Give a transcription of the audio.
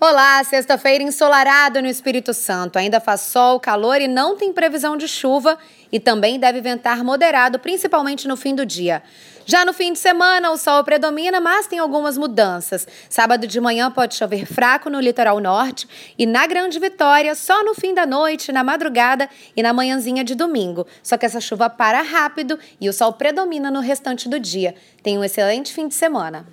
Olá, sexta-feira ensolarado no Espírito Santo. Ainda faz sol, calor e não tem previsão de chuva e também deve ventar moderado, principalmente no fim do dia. Já no fim de semana, o sol predomina, mas tem algumas mudanças. Sábado de manhã pode chover fraco no litoral norte e na Grande Vitória só no fim da noite, na madrugada e na manhãzinha de domingo. Só que essa chuva para rápido e o sol predomina no restante do dia. Tenha um excelente fim de semana.